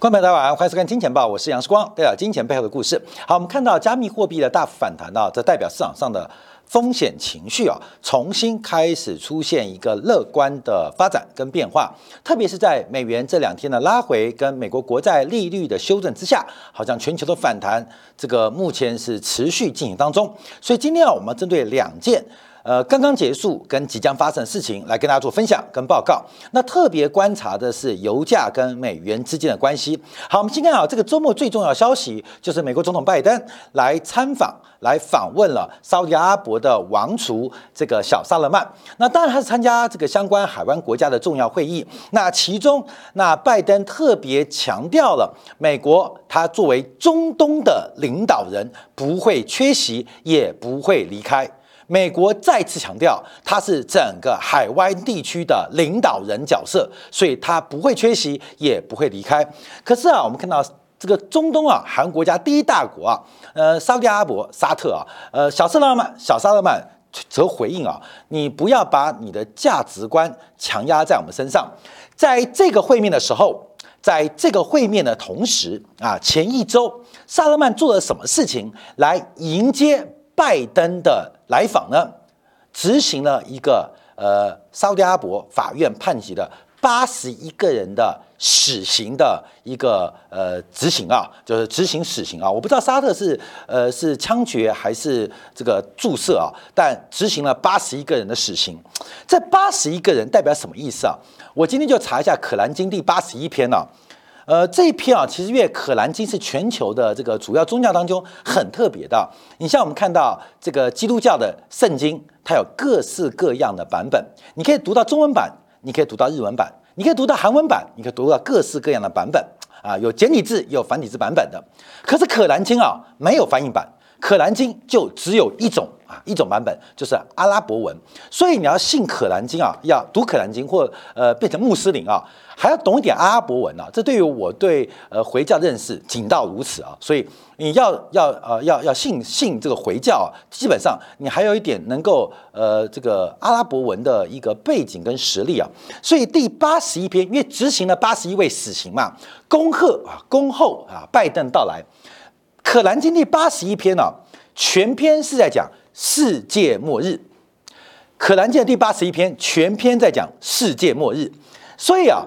观众朋友大家晚上好，欢迎收看《金钱报》，我是杨世光，带表金钱背后的故事。好，我们看到加密货币的大幅反弹啊，这代表市场上的风险情绪啊，重新开始出现一个乐观的发展跟变化。特别是在美元这两天的拉回，跟美国国债利率的修正之下，好像全球的反弹，这个目前是持续进行当中。所以今天啊，我们针对两件。呃，刚刚结束跟即将发生的事情来跟大家做分享跟报告。那特别观察的是油价跟美元之间的关系。好，我们今天啊，这个周末最重要的消息就是美国总统拜登来参访，来访问了沙特阿拉伯的王储这个小萨勒曼。那当然他是参加这个相关海湾国家的重要会议。那其中，那拜登特别强调了美国他作为中东的领导人不会缺席，也不会离开。美国再次强调，他是整个海湾地区的领导人角色，所以他不会缺席，也不会离开。可是啊，我们看到这个中东啊，韩国家第一大国啊，呃，沙特阿拉伯、沙特啊，呃，小萨勒曼、小萨勒曼则回应啊，你不要把你的价值观强压在我们身上。在这个会面的时候，在这个会面的同时啊，前一周萨勒曼做了什么事情来迎接？拜登的来访呢，执行了一个呃，沙特阿拉伯法院判决的八十一个人的死刑的一个呃执行啊，就是执行死刑啊。我不知道沙特是呃是枪决还是这个注射啊，但执行了八十一个人的死刑。这八十一个人代表什么意思啊？我今天就查一下《可兰经》第八十一篇呢。呃，这一篇啊，其实因为《可兰经》是全球的这个主要宗教当中很特别的。你像我们看到这个基督教的圣经，它有各式各样的版本，你可以读到中文版，你可以读到日文版，你可以读到韩文版，你可以读到各式各样的版本啊，有简体字，有繁体字版本的。可是《可兰经》啊，没有翻译版，《可兰经》就只有一种一种版本就是阿拉伯文。所以你要信《可兰经》啊，要读《可兰经》或呃变成穆斯林啊。还要懂一点阿拉伯文啊，这对于我对呃回教认识仅到如此啊，所以你要要呃要要信信这个回教啊，基本上你还有一点能够呃这个阿拉伯文的一个背景跟实力啊，所以第八十一篇，因为执行了八十一位死刑嘛，恭贺啊恭候啊拜登到来，可兰经第八十一篇呢，全篇是在讲世界末日，可兰经第八十一篇全篇在讲世界末日，所以啊。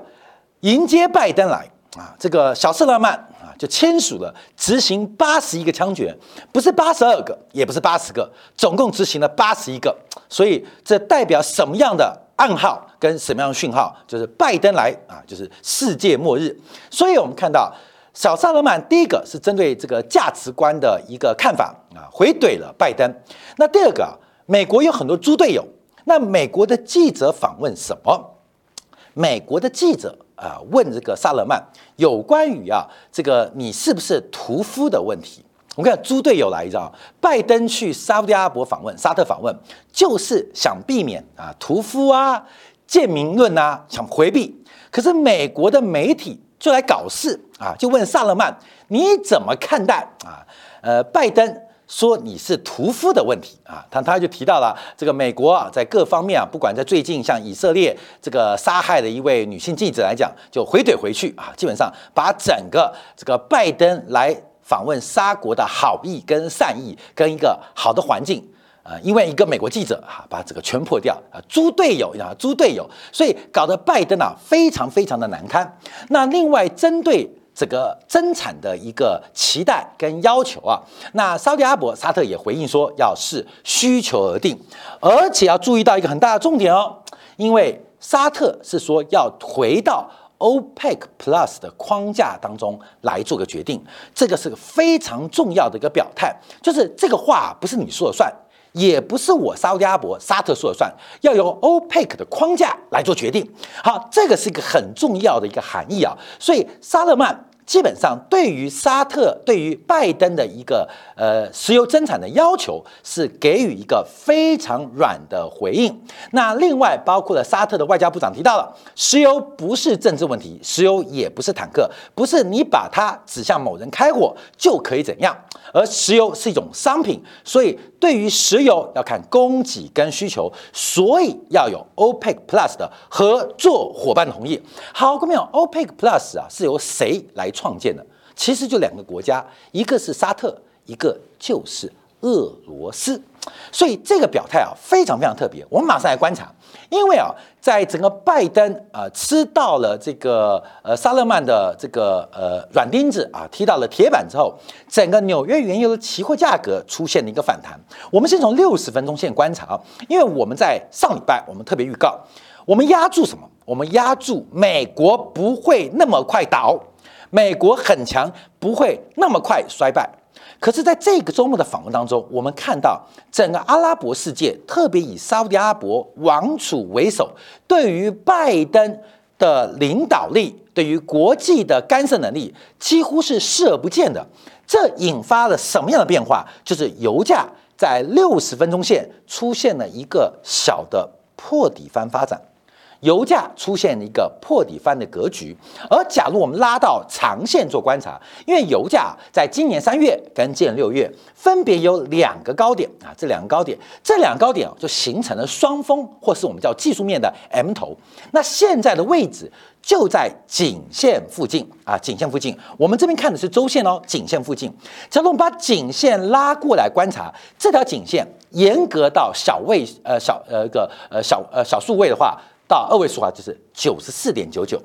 迎接拜登来啊，这个小瑟勒曼啊就签署了执行八十一个枪决，不是八十二个，也不是八十个，总共执行了八十一个。所以这代表什么样的暗号跟什么样的讯号？就是拜登来啊，就是世界末日。所以我们看到小萨勒曼第一个是针对这个价值观的一个看法啊，回怼了拜登。那第二个，美国有很多猪队友，那美国的记者访问什么？美国的记者。啊，问这个萨勒曼有关于啊这个你是不是屠夫的问题。我们看猪队友来着，拜登去沙特阿拉伯访问，沙特访问就是想避免啊屠夫啊贱民论啊，想回避。可是美国的媒体就来搞事啊，就问萨勒曼你怎么看待啊？呃，拜登。说你是屠夫的问题啊，他他就提到了这个美国啊，在各方面啊，不管在最近像以色列这个杀害的一位女性记者来讲，就回怼回去啊，基本上把整个这个拜登来访问沙国的好意跟善意跟一个好的环境啊，因为一个美国记者哈，把这个全破掉啊，猪队友啊，猪队友，所以搞得拜登啊非常非常的难堪。那另外针对。这个增产的一个期待跟要求啊，那沙特阿伯、沙特也回应说，要视需求而定，而且要注意到一个很大的重点哦，因为沙特是说要回到 OPEC Plus 的框架当中来做个决定，这个是个非常重要的一个表态，就是这个话不是你说了算。也不是我沙特阿伯、沙特说了算，要由 OPEC 的框架来做决定。好，这个是一个很重要的一个含义啊。所以沙勒曼基本上对于沙特、对于拜登的一个呃石油增产的要求，是给予一个非常软的回应。那另外包括了沙特的外交部长提到了，石油不是政治问题，石油也不是坦克，不是你把它指向某人开火就可以怎样。而石油是一种商品，所以对于石油要看供给跟需求，所以要有 OPEC Plus 的合作伙伴同意。好，各位朋友，OPEC Plus 啊是由谁来创建的？其实就两个国家，一个是沙特，一个就是俄罗斯。所以这个表态啊，非常非常特别。我们马上来观察，因为啊，在整个拜登啊吃到了这个呃萨勒曼的这个呃软钉子啊，踢到了铁板之后，整个纽约原油的期货价格出现了一个反弹。我们先从六十分钟线观察啊，因为我们在上礼拜我们特别预告，我们压住什么？我们压住美国不会那么快倒，美国很强，不会那么快衰败。可是，在这个周末的访问当中，我们看到整个阿拉伯世界，特别以沙特阿拉伯王储为首，对于拜登的领导力，对于国际的干涉能力，几乎是视而不见的。这引发了什么样的变化？就是油价在六十分钟线出现了一个小的破底翻发展。油价出现了一个破底翻的格局，而假如我们拉到长线做观察，因为油价在今年三月跟今年六月分别有两个高点啊，这两个高点，这两个高点就形成了双峰，或是我们叫技术面的 M 头。那现在的位置就在颈线附近啊，颈线附近。我们这边看的是周线哦，颈线附近。假如我们把颈线拉过来观察，这条颈线严格到小位呃小呃个呃小呃小数位的话。到二位数啊，就是九十四点九九，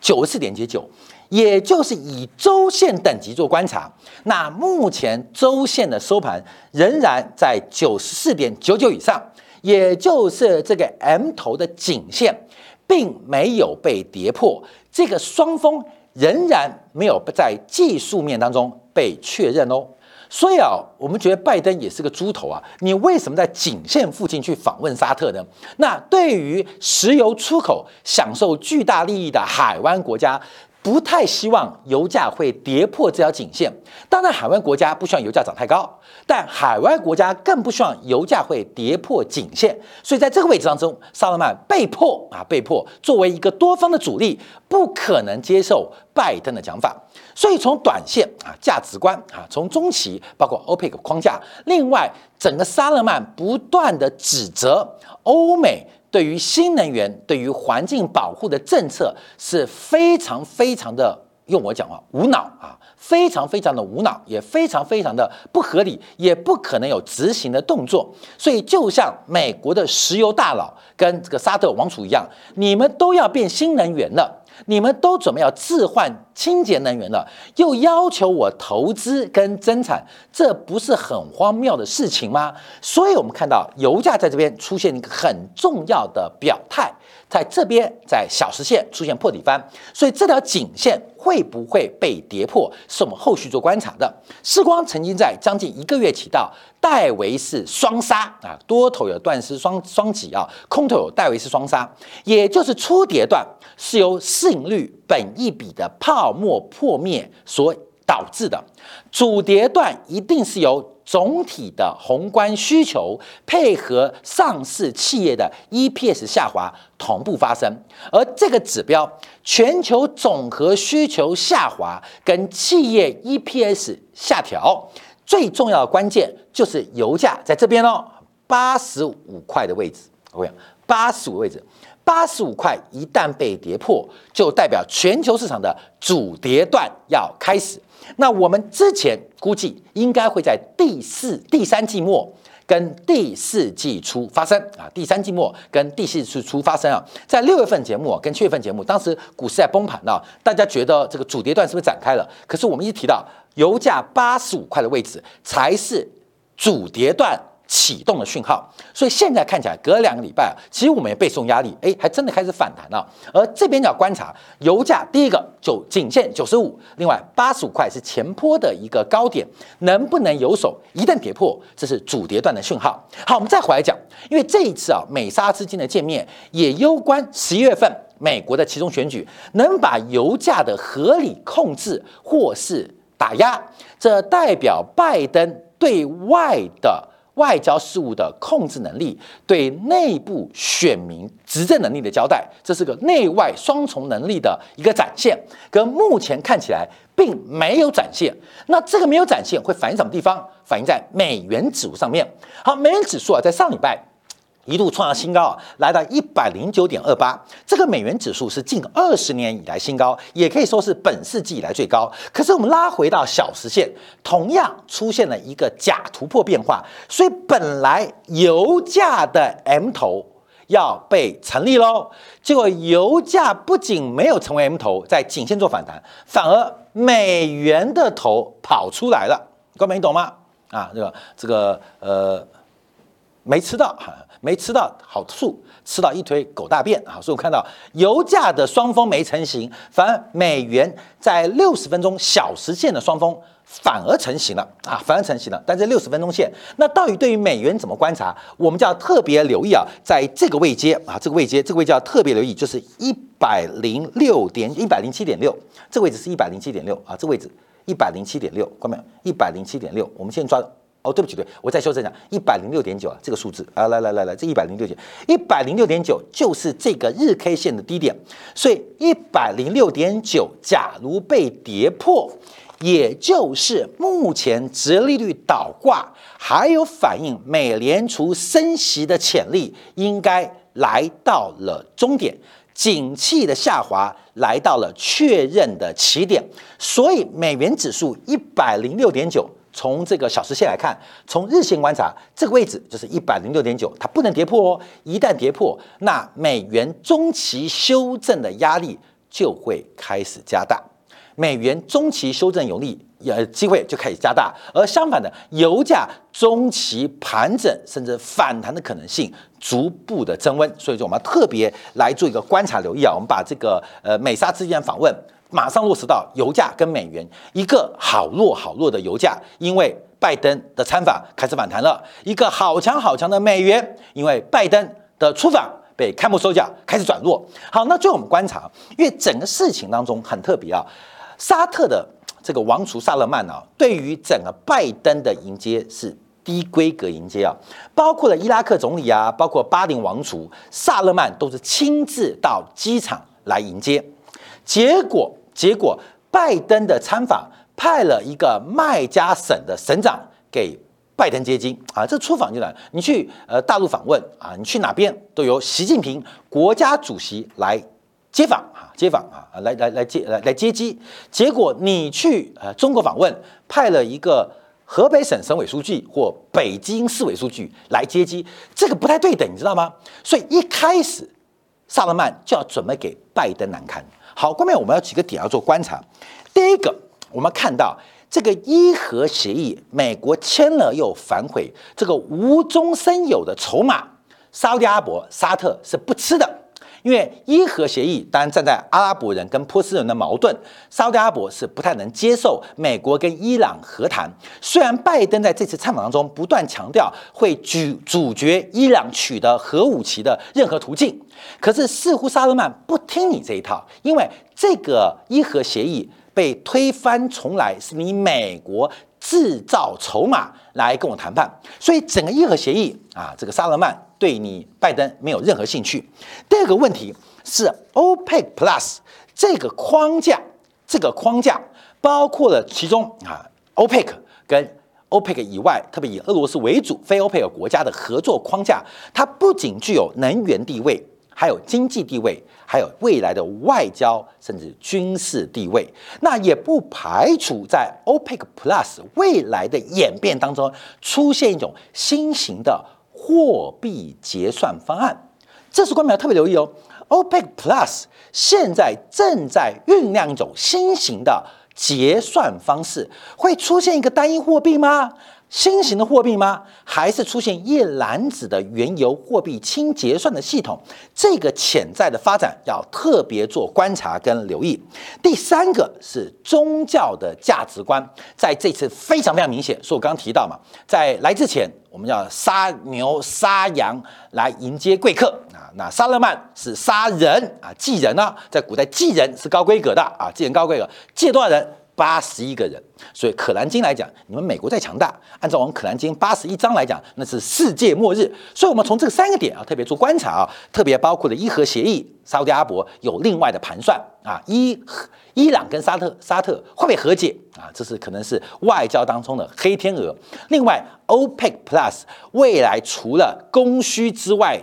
九十四点九九，也就是以周线等级做观察。那目前周线的收盘仍然在九十四点九九以上，也就是这个 M 头的颈线并没有被跌破，这个双峰仍然没有在技术面当中被确认哦。所以啊，我们觉得拜登也是个猪头啊！你为什么在颈线附近去访问沙特呢？那对于石油出口享受巨大利益的海湾国家，不太希望油价会跌破这条颈线。当然，海湾国家不希望油价涨太高，但海湾国家更不希望油价会跌破颈线。所以在这个位置当中，萨勒曼被迫啊，被迫作为一个多方的主力，不可能接受拜登的讲法。所以从短线啊价值观啊，从中期包括 OPEC 框架，另外整个萨勒曼不断的指责欧美对于新能源、对于环境保护的政策是非常非常的，用我讲话无脑啊，非常非常的无脑，也非常非常的不合理，也不可能有执行的动作。所以就像美国的石油大佬跟这个沙特王储一样，你们都要变新能源了。你们都准备要置换清洁能源了，又要求我投资跟增产，这不是很荒谬的事情吗？所以，我们看到油价在这边出现一个很重要的表态。在这边，在小时线出现破底翻，所以这条颈线会不会被跌破，是我们后续做观察的。世光曾经在将近一个月提到戴维斯双杀啊，多头有断丝双双击啊，空头有戴维斯双杀，也就是初跌段是由市盈率本一比的泡沫破灭所导致的，主跌段一定是由。总体的宏观需求配合上市企业的 EPS 下滑同步发生，而这个指标全球总和需求下滑跟企业 EPS 下调，最重要的关键就是油价在这边哦，八十五块的位置。我讲八十五位置，八十五块一旦被跌破，就代表全球市场的主跌段要开始。那我们之前估计应该会在第四、第三季末跟第四季初发生啊，第三季末跟第四季初发生啊，在六月份节目跟七月份节目，当时股市在崩盘啊，大家觉得这个主跌段是不是展开了？可是我们一提到油价八十五块的位置才是主跌段。启动的讯号，所以现在看起来隔两个礼拜啊，其实我们也背诵压力，哎，还真的开始反弹了。而这边要观察油价，第一个就颈线九十五，另外八十五块是前坡的一个高点，能不能有手？一旦跌破，这是主跌段的讯号。好，我们再回来讲，因为这一次啊，美沙之间的见面也攸关十一月份美国的其中选举，能把油价的合理控制或是打压，这代表拜登对外的。外交事务的控制能力，对内部选民执政能力的交代，这是个内外双重能力的一个展现，跟目前看起来并没有展现。那这个没有展现，会反映什么地方？反映在美元指数上面。好，美元指数啊，在上礼拜一度创下新高，来到一百零九点二八，这个美元指数是近二十年以来新高，也可以说是本世纪以来最高。可是我们拉回到小时线，同样出现了一个假突破变化，所以本来油价的 M 头要被成立喽，结果油价不仅没有成为 M 头，在颈线做反弹，反而美元的头跑出来了，各位你懂吗？啊，这个这个呃，没吃到哈。没吃到好处，吃到一堆狗大便啊！所以我看到油价的双峰没成型，反而美元在六十分钟小时线的双峰反而成型了啊，反而成型了。但这六十分钟线，那到底对于美元怎么观察？我们就要特别留意啊，在这个位阶啊，这个位阶，这个位置要特别留意，就是一百零六点一百零七点六，这个位置是一百零七点六啊，这个位置一百零七点六，看到没有？一百零七点六，我们先抓。哦，对不起，对我再修正一下，一百零六点九啊，这个数字啊，来来来来，这一百零六点，一百零六点九就是这个日 K 线的低点，所以一百零六点九，假如被跌破，也就是目前直利率倒挂，还有反映美联储升息的潜力，应该来到了终点，景气的下滑来到了确认的起点，所以美元指数一百零六点九。从这个小时线来看，从日线观察，这个位置就是一百零六点九，它不能跌破哦。一旦跌破，那美元中期修正的压力就会开始加大，美元中期修正有利，呃，机会就开始加大。而相反的，油价中期盘整甚至反弹的可能性逐步的增温。所以说，我们要特别来做一个观察留意啊。我们把这个呃美沙之间访问。马上落实到油价跟美元一个好弱好弱的油价，因为拜登的参访开始反弹了；一个好强好强的美元，因为拜登的出访被开幕收脚开始转弱。好，那最后我们观察，因为整个事情当中很特别啊，沙特的这个王储萨勒曼啊，对于整个拜登的迎接是低规格迎接啊，包括了伊拉克总理啊，包括巴林王储萨勒曼都是亲自到机场来迎接。结果，结果，拜登的参访派了一个麦加省的省长给拜登接机啊，这出访就来，你去呃大陆访问啊，你去哪边都由习近平国家主席来接访啊，接访啊，来来来接来来接机。结果你去呃中国访问，派了一个河北省省委书记或北京市委书记来接机，这个不太对等，你知道吗？所以一开始萨勒曼就要准备给拜登难堪。好，后面我们要几个点要做观察。第一个，我们看到这个伊核协议，美国签了又反悔，这个无中生有的筹码，沙特阿伯、沙特是不吃的。因为伊核协议，当然站在阿拉伯人跟波斯人的矛盾，沙特阿拉伯是不太能接受美国跟伊朗和谈。虽然拜登在这次参访当中不断强调会拒阻绝伊朗取得核武器的任何途径，可是似乎沙勒曼不听你这一套，因为这个伊核协议被推翻重来，是你美国制造筹码来跟我谈判，所以整个伊核协议啊，这个沙勒曼。对你拜登没有任何兴趣。第二个问题是 OPEC Plus 这个框架，这个框架包括了其中啊 OPEC 跟 OPEC 以外，特别以俄罗斯为主非 OPEC 国家的合作框架，它不仅具有能源地位，还有经济地位，还有未来的外交甚至军事地位。那也不排除在 OPEC Plus 未来的演变当中出现一种新型的。货币结算方案，这是官媒要特别留意哦。OPEC Plus 现在正在酝酿一种新型的结算方式，会出现一个单一货币吗？新型的货币吗？还是出现一篮子的原油货币清结算的系统？这个潜在的发展要特别做观察跟留意。第三个是宗教的价值观，在这次非常非常明显。所以我刚刚提到嘛，在来之前，我们要杀牛杀羊来迎接贵客啊。那萨勒曼是杀人啊，祭人呢，在古代祭人是高规格的啊，祭人高规格，祭多少人？八十一个人。所以可兰经来讲，你们美国再强大，按照我们可兰经八十一章来讲，那是世界末日。所以，我们从这三个点啊，特别做观察啊，特别包括了伊核协议，沙特阿伯有另外的盘算啊，伊伊朗跟沙特沙特会不会和解啊？这是可能是外交当中的黑天鹅。另外，OPEC Plus 未来除了供需之外，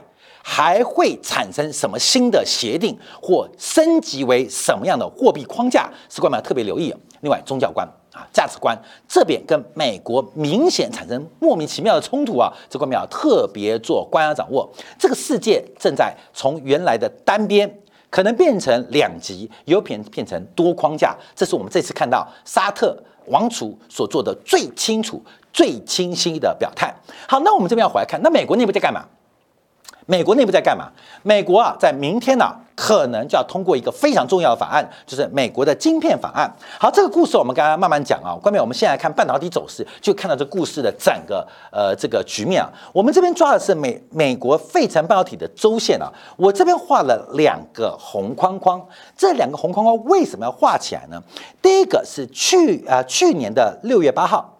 还会产生什么新的协定，或升级为什么样的货币框架？是官们要特别留意。另外，宗教观啊，价值观这边跟美国明显产生莫名其妙的冲突啊，这官们要特别做观察掌握。这个世界正在从原来的单边，可能变成两极，有变变成多框架。这是我们这次看到沙特王储所做的最清楚、最清晰的表态。好，那我们这边要回来看，那美国内部在干嘛？美国内部在干嘛？美国啊，在明天呢，可能就要通过一个非常重要的法案，就是美国的晶片法案。好，这个故事我们刚刚慢慢讲啊。关面我们现在看半导体走势，就看到这故事的整个呃这个局面啊。我们这边抓的是美美国费城半导体的周线啊。我这边画了两个红框框，这两个红框框为什么要画起来呢？第一个是去啊去年的六月八号，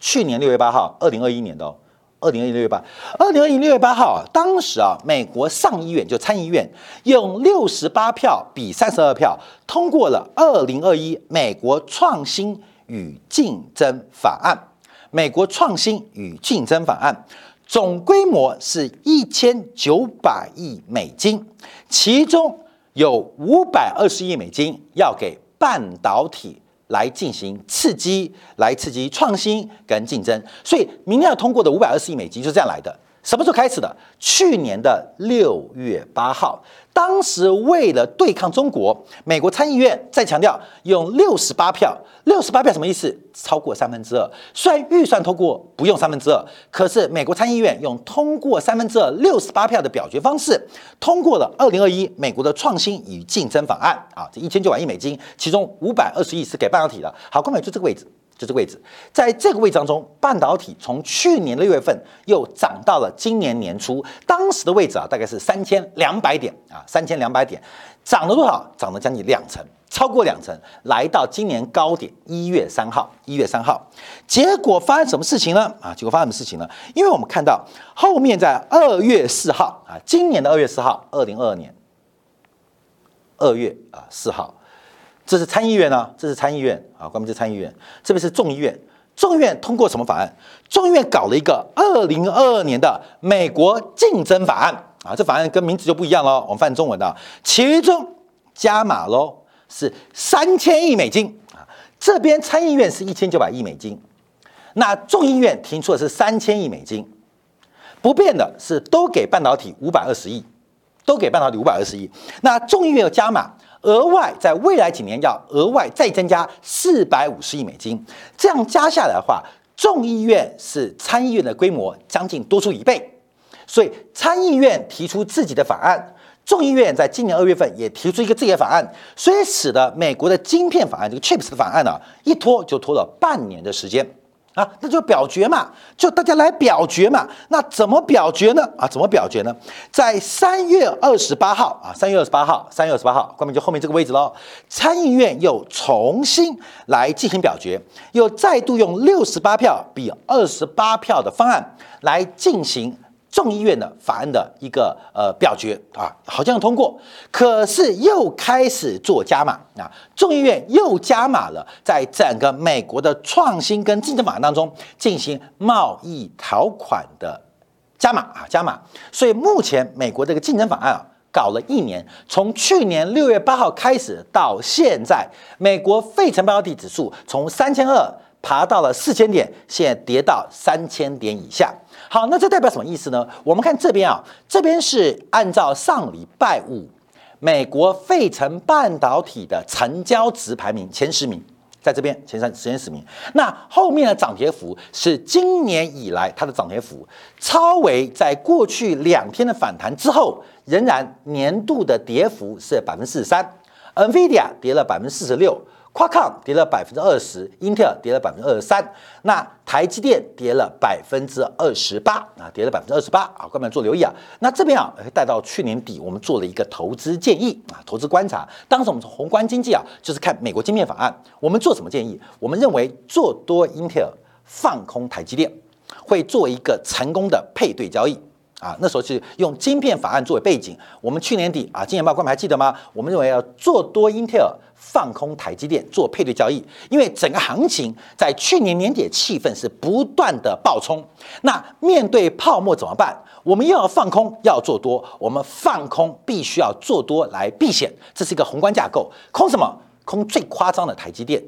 去年六月八号，二零二一年的。二零二一六月八，二零二一六月八号，当时啊，美国上议院就参议院用六十八票比三十二票通过了二零二一美国创新与竞争法案。美国创新与竞争法案总规模是一千九百亿美金，其中有五百二十亿美金要给半导体。来进行刺激，来刺激创新跟竞争，所以明天要通过的五百二十亿美金就是这样来的。什么时候开始的？去年的六月八号。当时为了对抗中国，美国参议院再强调用六十八票，六十八票什么意思？超过三分之二。虽然预算通过不用三分之二，可是美国参议院用通过三分之二六十八票的表决方式，通过了二零二一美国的创新与竞争法案啊，这一千九百亿美金，其中五百二十亿是给半导体的。好，关美就这个位置。就这个位置，在这个位置当中，半导体从去年六月份又涨到了今年年初，当时的位置啊，大概是三千两百点啊，三千两百点，涨了多少？涨了将近两成，超过两成，来到今年高点一月三号，一月三号，结果发生什么事情呢？啊，结果发生什么事情呢？因为我们看到后面在二月四号啊，今年的二月四号，二零二二年二月啊四号。这是参议院呢，这是参议院啊，关门这参议院，这边是众议院，众议院通过什么法案？众议院搞了一个二零二二年的美国竞争法案啊，这法案跟名字就不一样喽，我们翻中文的，其中加码喽是三千亿美金啊，这边参议院是一千九百亿美金，那众议院提出的是三千亿美金，不变的是都给半导体五百二十亿，都给半导体五百二十亿，那众议院要加码。额外在未来几年要额外再增加四百五十亿美金，这样加下来的话，众议院是参议院的规模将近多出一倍，所以参议院提出自己的法案，众议院在今年二月份也提出一个自己的法案，所以使得美国的晶片法案这个 Chips 的法案呢，一拖就拖了半年的时间。啊，那就表决嘛，就大家来表决嘛。那怎么表决呢？啊，怎么表决呢？在三月二十八号啊，三月二十八号，三月二十八号，关门就后面这个位置喽。参议院又重新来进行表决，又再度用六十八票比二十八票的方案来进行。众议院的法案的一个呃表决啊，好像通过，可是又开始做加码啊，众议院又加码了，在整个美国的创新跟竞争法案当中进行贸易条款的加码啊加码，所以目前美国这个竞争法案啊搞了一年，从去年六月八号开始到现在，美国费城半导体指数从三千二爬到了四千点，现在跌到三千点以下。好，那这代表什么意思呢？我们看这边啊，这边是按照上礼拜五美国费城半导体的成交值排名前十名，在这边前三前十名。那后面的涨跌幅是今年以来它的涨跌幅，超为在过去两天的反弹之后，仍然年度的跌幅是百分之四十三，NVIDIA 跌了百分之四十六 Qualcomm 跌了百分之二十英特尔跌了百分之二十三，那台积电跌了百分之二十八啊，跌了百分之二十八啊，各位做留意啊。那这边啊，带到去年底，我们做了一个投资建议啊，投资观察。当时我们从宏观经济啊，就是看美国晶片法案，我们做什么建议？我们认为做多英特尔放空台积电，会做一个成功的配对交易。啊，那时候是用晶片法案作为背景。我们去年底啊，金研报官还记得吗？我们认为要做多英特尔，放空台积电，做配对交易。因为整个行情在去年年底的气氛是不断的爆冲。那面对泡沫怎么办？我们又要放空，要做多。我们放空必须要做多来避险，这是一个宏观架构。空什么？空最夸张的台积电。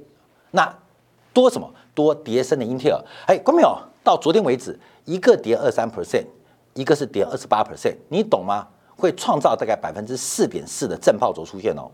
那多什么？多跌升的英特尔。哎，关没有？到昨天为止，一个跌二三 percent。一个是跌二十八 percent，你懂吗？会创造大概百分之四点四的正报酬出现哦，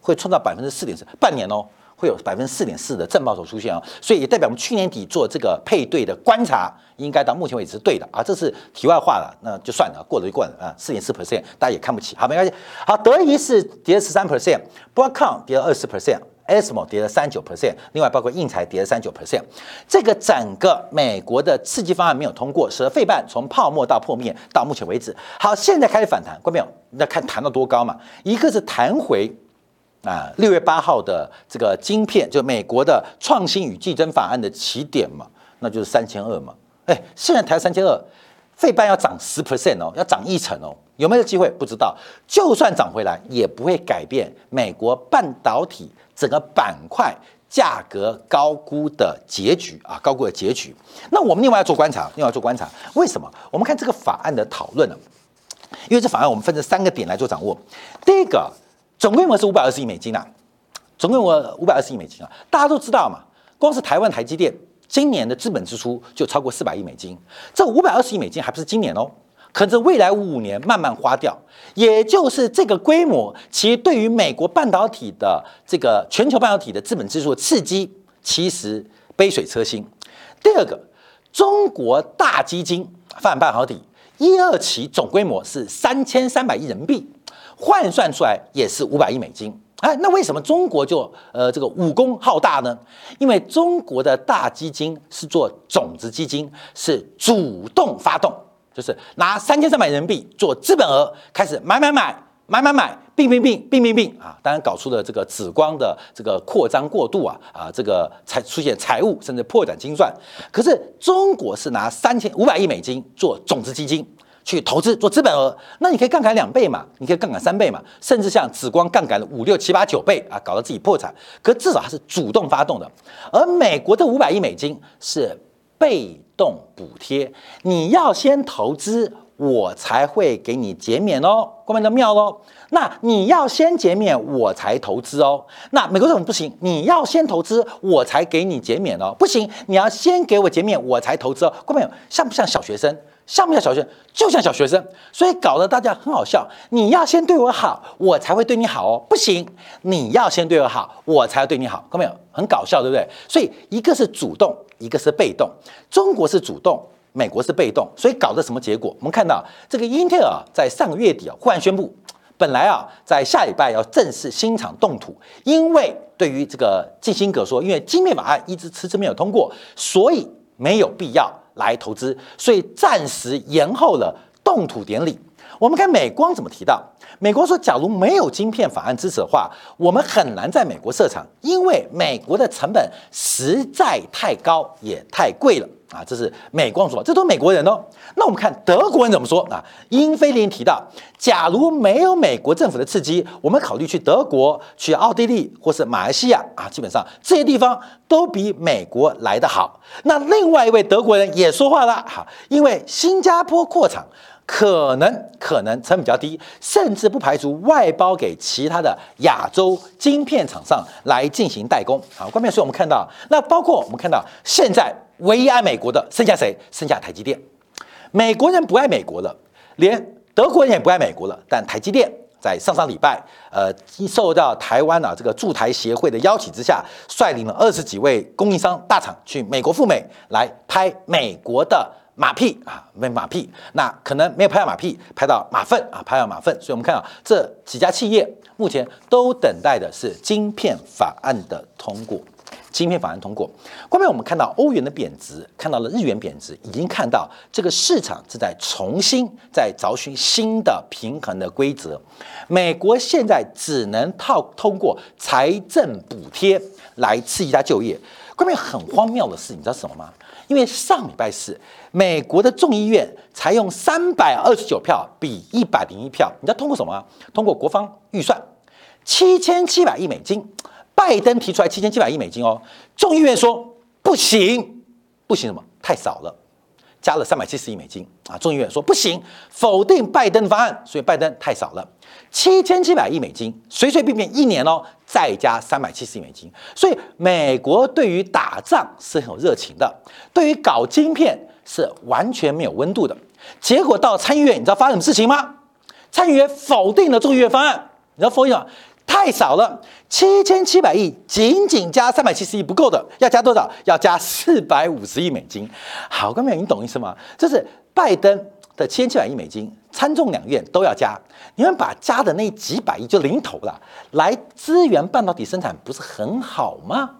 会创造百分之四点四，半年哦，会有百分之四点四的正报酬出现哦，所以也代表我们去年底做这个配对的观察，应该到目前为止是对的啊。这是题外话了，那就算了，过了就过了啊。四点四 percent，大家也看不起，好，没关系。好，德仪是跌十三 percent，Broadcom 跌了二十 percent。ASML 跌了三九 percent，另外包括印材跌了三九 percent，这个整个美国的刺激方案没有通过，使得费半从泡沫到破灭，到目前为止，好，现在开始反弹，关没有？那看弹到多高嘛？一个是弹回啊，六月八号的这个晶片，就美国的创新与竞争法案的起点嘛，那就是三千二嘛。哎，现在抬三千二，费半要涨十 percent 哦，要涨一成哦，有没有机会？不知道，就算涨回来，也不会改变美国半导体。整个板块价格高估的结局啊，高估的结局。那我们另外要做观察，另外做观察，为什么？我们看这个法案的讨论呢？因为这法案我们分成三个点来做掌握。第一个，总规模是五百二十亿美金啊，总规模五百二十亿美金啊，大家都知道嘛。光是台湾台积电今年的资本支出就超过四百亿美金，这五百二十亿美金还不是今年哦。可是未来五年慢慢花掉，也就是这个规模，其实对于美国半导体的这个全球半导体的资本支出刺激，其实杯水车薪。第二个，中国大基金发展半导体一二期总规模是三千三百亿人民币，换算出来也是五百亿美金。哎，那为什么中国就呃这个武功浩大呢？因为中国的大基金是做种子基金，是主动发动。就是拿三千三百人民币做资本额，开始买买买买买买，并并并并并并啊！当然搞出了这个紫光的这个扩张过度啊啊，这个才出现财务甚至破产清算。可是中国是拿三千五百亿美金做种子基金去投资做资本额，那你可以杠杆两倍嘛，你可以杠杆三倍嘛，甚至像紫光杠杆五六七八九倍啊，搞得自己破产。可至少它是主动发动的，而美国的五百亿美金是。被动补贴，你要先投资，我才会给你减免哦。关门的妙喽，那你要先减免，我才投资哦。那美国政府不行，你要先投资，我才给你减免哦。不行，你要先给我减免，我才投资哦。关门像不像小学生？像不像小学生？就像小学生，所以搞得大家很好笑。你要先对我好，我才会对你好哦。不行，你要先对我好，我才要对你好。看到没有？很搞笑，对不对？所以一个是主动。一个是被动，中国是主动，美国是被动，所以搞的什么结果？我们看到这个英特尔在上个月底啊，忽然宣布，本来啊在下礼拜要正式新厂动土，因为对于这个基辛格说，因为晶片法案一直迟迟没有通过，所以没有必要来投资，所以暂时延后了动土典礼。我们看美光怎么提到，美国说，假如没有晶片法案支持的话，我们很难在美国设厂，因为美国的成本实在太高，也太贵了啊！这是美国人说，这都美国人哦。那我们看德国人怎么说啊？英菲林提到，假如没有美国政府的刺激，我们考虑去德国、去奥地利或是马来西亚啊，基本上这些地方都比美国来得好。那另外一位德国人也说话了，哈，因为新加坡扩厂。可能可能成本较低，甚至不排除外包给其他的亚洲晶片厂商来进行代工。好，关键是我们看到，那包括我们看到现在唯一爱美国的剩下谁？剩下台积电。美国人不爱美国了，连德国人也不爱美国了。但台积电在上上礼拜，呃，受到台湾啊这个驻台协会的邀请之下，率领了二十几位供应商大厂去美国赴美来拍美国的。马屁啊，没马屁，那可能没有拍到马屁，拍到马粪啊，拍到马粪。所以我们看到这几家企业目前都等待的是晶片法案的通过。芯片法案通过，后面我们看到欧元的贬值，看到了日元贬值，已经看到这个市场正在重新在找寻新的平衡的规则。美国现在只能套通过财政补贴来刺激它就业。后面很荒谬的事，你知道什么吗？因为上礼拜四，美国的众议院采用三百二十九票比一百零一票，你知道通过什么？通过国防预算七千七百亿美金。拜登提出来七千七百亿美金哦，众议院说不行，不行什么？太少了，加了三百七十亿美金啊！众议院说不行，否定拜登的方案，所以拜登太少了，七千七百亿美金，随随便便一年哦，再加三百七十亿美金，所以美国对于打仗是很有热情的，对于搞晶片是完全没有温度的。结果到参议院，你知道发生什么事情吗？参议院否定了众议院方案，你知道否定吗？太少了，七千七百亿，仅仅加三百七十亿不够的，要加多少？要加四百五十亿美金。好，各位，你懂意思吗？这是拜登的七千七百亿美金，参众两院都要加。你们把加的那几百亿就零头了，来支援半导体生产，不是很好吗？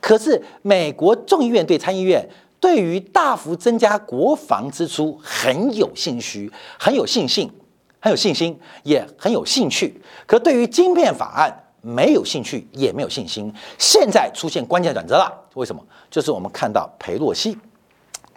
可是美国众议院对参议院对于大幅增加国防支出很有兴趣，很有信心。很有信心，也很有兴趣，可对于晶片法案没有兴趣，也没有信心。现在出现关键转折了，为什么？就是我们看到佩洛西，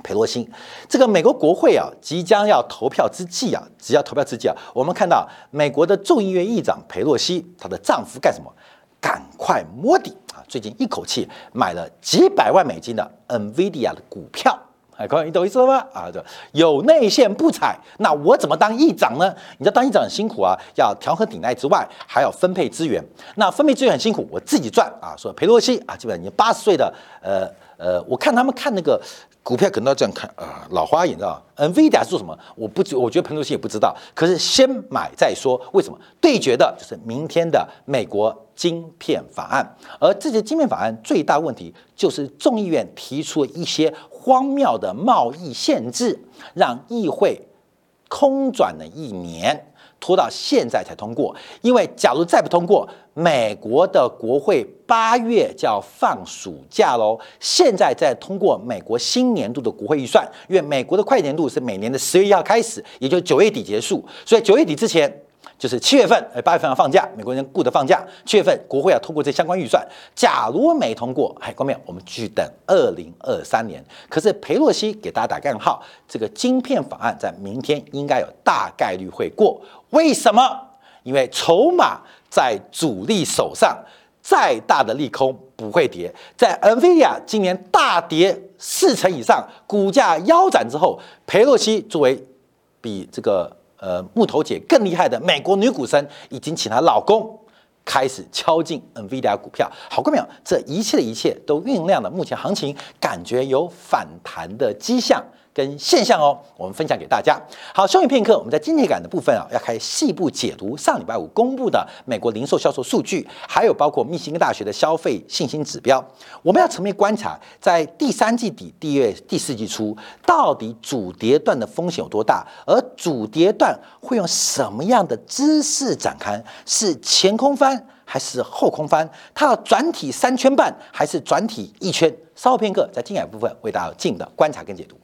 佩洛西这个美国国会啊，即将要投票之际啊，只要投票之际啊，我们看到美国的众议院议长佩洛西，她的丈夫干什么？赶快摸底啊！最近一口气买了几百万美金的 NVIDIA 的股票。哎，各位，你懂意思了吗？啊，对，有内线不踩，那我怎么当议长呢？你知道当议长很辛苦啊，要调和顶戴之外，还要分配资源。那分配资源很辛苦，我自己赚啊。说裴洛西啊，基本上你八十岁的，呃呃，我看他们看那个股票，可能要这样看啊，老花眼知道 NVIDIA 是做什么？我不，我觉得裴洛西也不知道。可是先买再说，为什么？对决的就是明天的美国。晶片法案，而这些晶片法案最大问题就是众议院提出一些荒谬的贸易限制，让议会空转了一年，拖到现在才通过。因为假如再不通过，美国的国会八月就要放暑假喽。现在在通过美国新年度的国会预算，因为美国的快年度是每年的十月一号开始，也就九月底结束，所以九月底之前。就是七月份，呃，八月份要放假，美国人顾着放假。七月份国会要通过这相关预算，假如没通过，哎，关没有？我们继续等二零二三年。可是佩洛西给大家打个暗号，这个晶片法案在明天应该有大概率会过。为什么？因为筹码在主力手上，再大的利空不会跌。在 NVIDIA 今年大跌四成以上，股价腰斩之后，佩洛西作为比这个。呃，木头姐更厉害的美国女股神已经请她老公开始敲进 NVIDIA 股票。好，过没有，这一切的一切都酝酿了目前行情感觉有反弹的迹象。跟现象哦，我们分享给大家。好，休息片刻，我们在经济感的部分啊，要开细部解读上礼拜五公布的美国零售销售数据，还有包括密歇根大学的消费信心指标。我们要层面观察，在第三季底、第月、第四季初，到底主跌段的风险有多大？而主跌段会用什么样的姿势展开？是前空翻还是后空翻？它要转体三圈半还是转体一圈？稍后片刻，在经感部分为大家进的观察跟解读。